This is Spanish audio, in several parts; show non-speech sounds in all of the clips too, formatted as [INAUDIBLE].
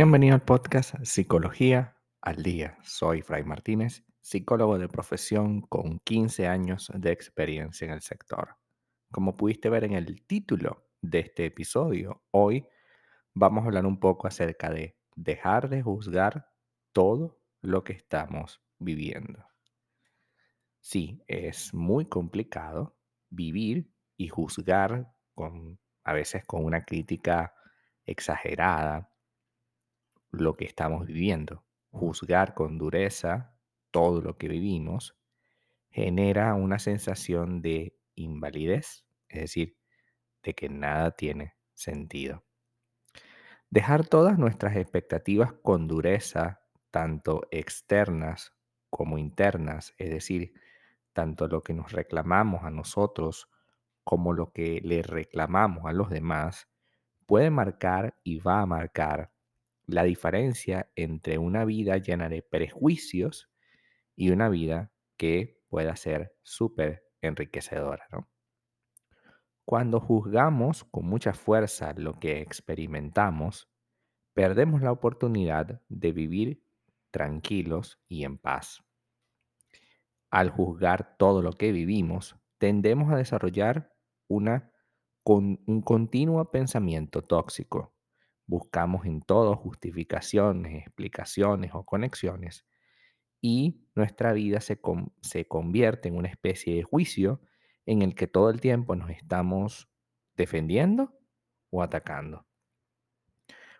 Bienvenido al podcast Psicología al Día. Soy Fray Martínez, psicólogo de profesión con 15 años de experiencia en el sector. Como pudiste ver en el título de este episodio, hoy vamos a hablar un poco acerca de dejar de juzgar todo lo que estamos viviendo. Sí, es muy complicado vivir y juzgar con a veces con una crítica exagerada lo que estamos viviendo. Juzgar con dureza todo lo que vivimos genera una sensación de invalidez, es decir, de que nada tiene sentido. Dejar todas nuestras expectativas con dureza, tanto externas como internas, es decir, tanto lo que nos reclamamos a nosotros como lo que le reclamamos a los demás, puede marcar y va a marcar la diferencia entre una vida llena de prejuicios y una vida que pueda ser súper enriquecedora. Cuando juzgamos con mucha fuerza lo que experimentamos, perdemos la oportunidad de vivir tranquilos y en paz. Al juzgar todo lo que vivimos, tendemos a desarrollar una, un continuo pensamiento tóxico buscamos en todo justificaciones, explicaciones o conexiones y nuestra vida se, se convierte en una especie de juicio en el que todo el tiempo nos estamos defendiendo o atacando.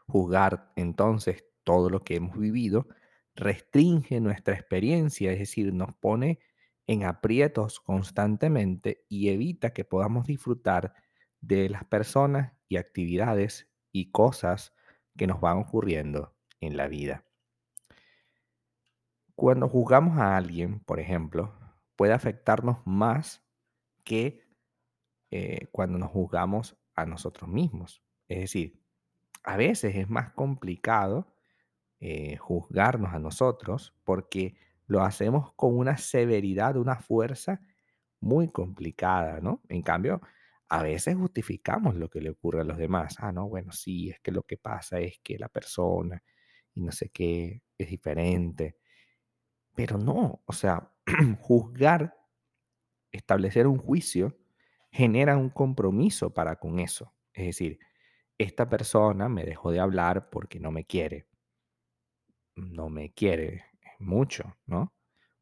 Juzgar entonces todo lo que hemos vivido restringe nuestra experiencia, es decir, nos pone en aprietos constantemente y evita que podamos disfrutar de las personas y actividades y cosas que nos van ocurriendo en la vida. Cuando juzgamos a alguien, por ejemplo, puede afectarnos más que eh, cuando nos juzgamos a nosotros mismos. Es decir, a veces es más complicado eh, juzgarnos a nosotros porque lo hacemos con una severidad, una fuerza muy complicada, ¿no? En cambio, a veces justificamos lo que le ocurre a los demás. Ah, no, bueno, sí, es que lo que pasa es que la persona y no sé qué es diferente. Pero no, o sea, [CLEARS THROAT] juzgar, establecer un juicio, genera un compromiso para con eso. Es decir, esta persona me dejó de hablar porque no me quiere. No me quiere mucho, ¿no?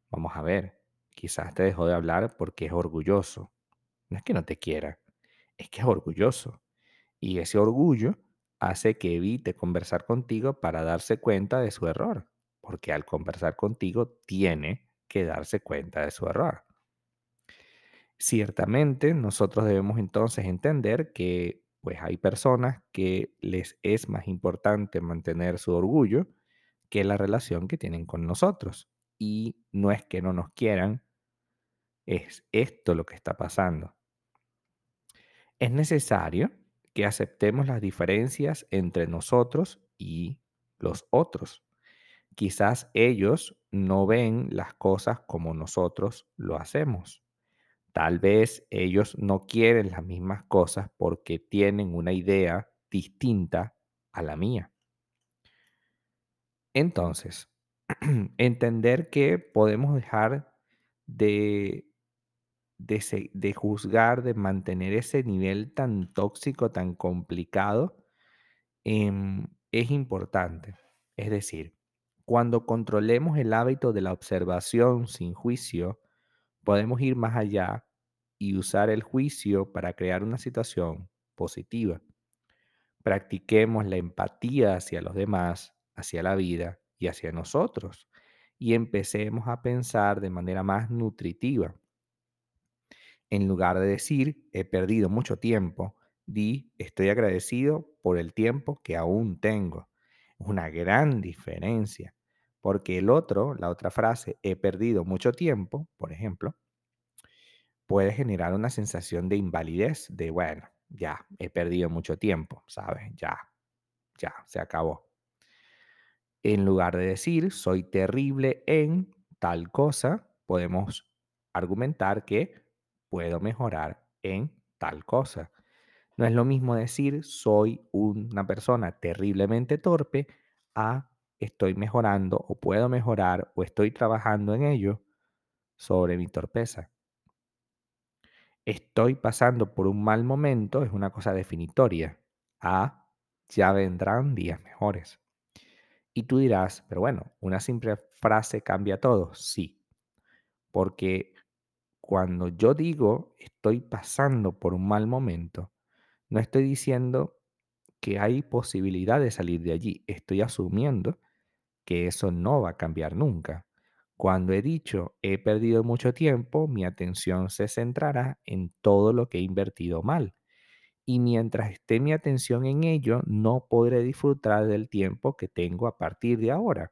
Vamos a ver, quizás te dejó de hablar porque es orgulloso. No es que no te quiera, es que es orgulloso. Y ese orgullo hace que evite conversar contigo para darse cuenta de su error, porque al conversar contigo tiene que darse cuenta de su error. Ciertamente, nosotros debemos entonces entender que pues hay personas que les es más importante mantener su orgullo que la relación que tienen con nosotros. Y no es que no nos quieran, es esto lo que está pasando. Es necesario que aceptemos las diferencias entre nosotros y los otros. Quizás ellos no ven las cosas como nosotros lo hacemos. Tal vez ellos no quieren las mismas cosas porque tienen una idea distinta a la mía. Entonces, [CLEARS THROAT] entender que podemos dejar de de, juzgar, de mantener ese nivel tan tóxico, tan complicado, em, es importante. Es decir, cuando controlemos el hábito de la observación sin juicio, podemos ir más allá y usar el juicio para crear una situación positiva. Practiquemos la empatía hacia los demás, hacia la vida y hacia nosotros y empecemos a pensar de manera más nutritiva en lugar de decir, he perdido mucho tiempo, di, estoy agradecido por el tiempo que aún tengo. Es una gran diferencia, porque el otro, la otra frase, he perdido mucho tiempo, por ejemplo, puede generar una sensación de invalidez, de, bueno, ya, he perdido mucho tiempo, ¿sabes? Ya, ya, se acabó. En lugar de decir, soy terrible en tal cosa, podemos argumentar que puedo mejorar en tal cosa. No es lo mismo decir soy una persona terriblemente torpe a estoy mejorando o puedo mejorar o estoy trabajando en ello sobre mi torpeza. Estoy pasando por un mal momento es una cosa definitoria. A ya vendrán días mejores. Y tú dirás, pero bueno, una simple frase cambia todo. Sí, porque cuando yo digo estoy pasando por un mal momento, no estoy diciendo que hay posibilidad de salir de allí. Estoy asumiendo que eso no va a cambiar nunca. Cuando he dicho he perdido mucho tiempo, mi atención se centrará en todo lo que he invertido mal. Y mientras esté mi atención en ello, no podré disfrutar del tiempo que tengo a partir de ahora.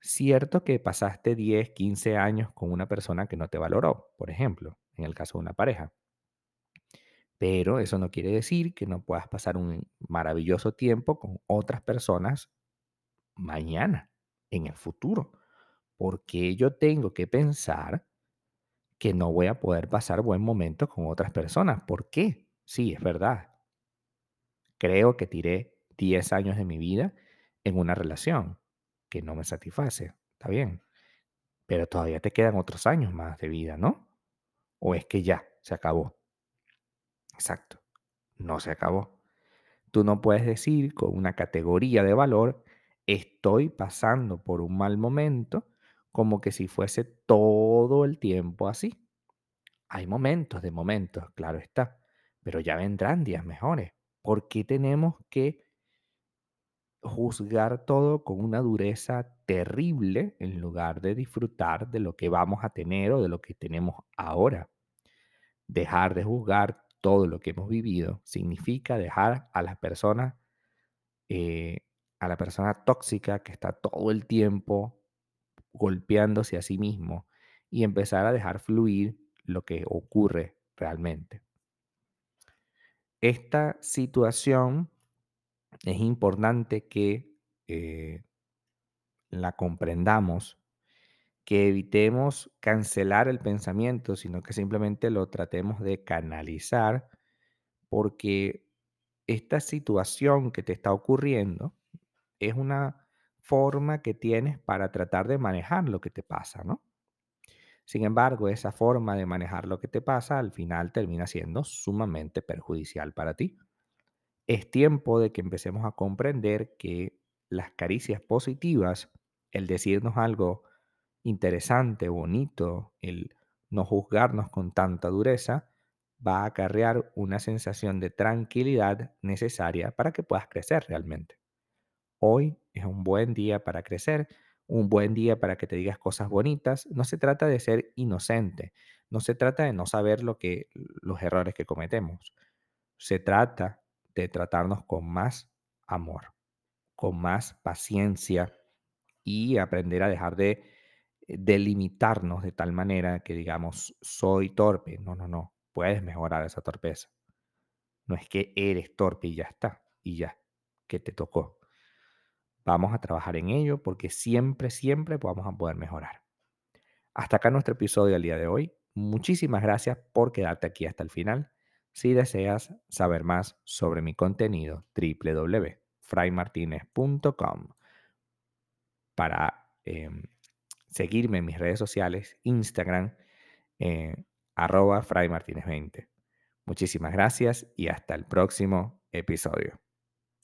Cierto que pasaste 10, 15 años con una persona que no te valoró, por ejemplo, en el caso de una pareja. Pero eso no quiere decir que no puedas pasar un maravilloso tiempo con otras personas mañana, en el futuro. Porque yo tengo que pensar que no voy a poder pasar buen momento con otras personas. ¿Por qué? Sí, es verdad. Creo que tiré 10 años de mi vida en una relación que no me satisface. Está bien. Pero todavía te quedan otros años más de vida, ¿no? ¿O es que ya se acabó? Exacto. No se acabó. Tú no puedes decir con una categoría de valor, estoy pasando por un mal momento, como que si fuese todo el tiempo así. Hay momentos de momentos, claro está, pero ya vendrán días mejores. ¿Por qué tenemos que juzgar todo con una dureza terrible en lugar de disfrutar de lo que vamos a tener o de lo que tenemos ahora? Dejar de juzgar todo lo que hemos vivido significa dejar a las personas, eh, a la persona tóxica que está todo el tiempo golpeándose a sí mismo y empezar a dejar fluir lo que ocurre realmente. Esta situación es importante que eh, la comprendamos, que evitemos cancelar el pensamiento, sino que simplemente lo tratemos de canalizar, porque esta situación que te está ocurriendo es una forma que tienes para tratar de manejar lo que te pasa, ¿no? Sin embargo, esa forma de manejar lo que te pasa al final termina siendo sumamente perjudicial para ti. Es tiempo de que empecemos a comprender que las caricias positivas, el decirnos algo interesante, bonito, el no juzgarnos con tanta dureza, va a acarrear una sensación de tranquilidad necesaria para que puedas crecer realmente. Hoy es un buen día para crecer, un buen día para que te digas cosas bonitas. No se trata de ser inocente, no se trata de no saber lo que los errores que cometemos. Se trata de tratarnos con más amor, con más paciencia y aprender a dejar de eh, delimitarnos de tal manera que digamos, soy torpe. No, no, no, puedes mejorar esa torpeza. No es que eres torpe y ya está, y ya, que te tocó. Vamos a trabajar en ello porque siempre, siempre vamos a poder mejorar. Hasta acá nuestro episodio del día de hoy. Muchísimas gracias por quedarte aquí hasta el final. Si deseas saber más sobre mi contenido, www.fraymartinez.com para em, seguirme en mis redes sociales, Instagram, eh, arroba fraymartinez20. Muchísimas gracias y hasta el próximo episodio.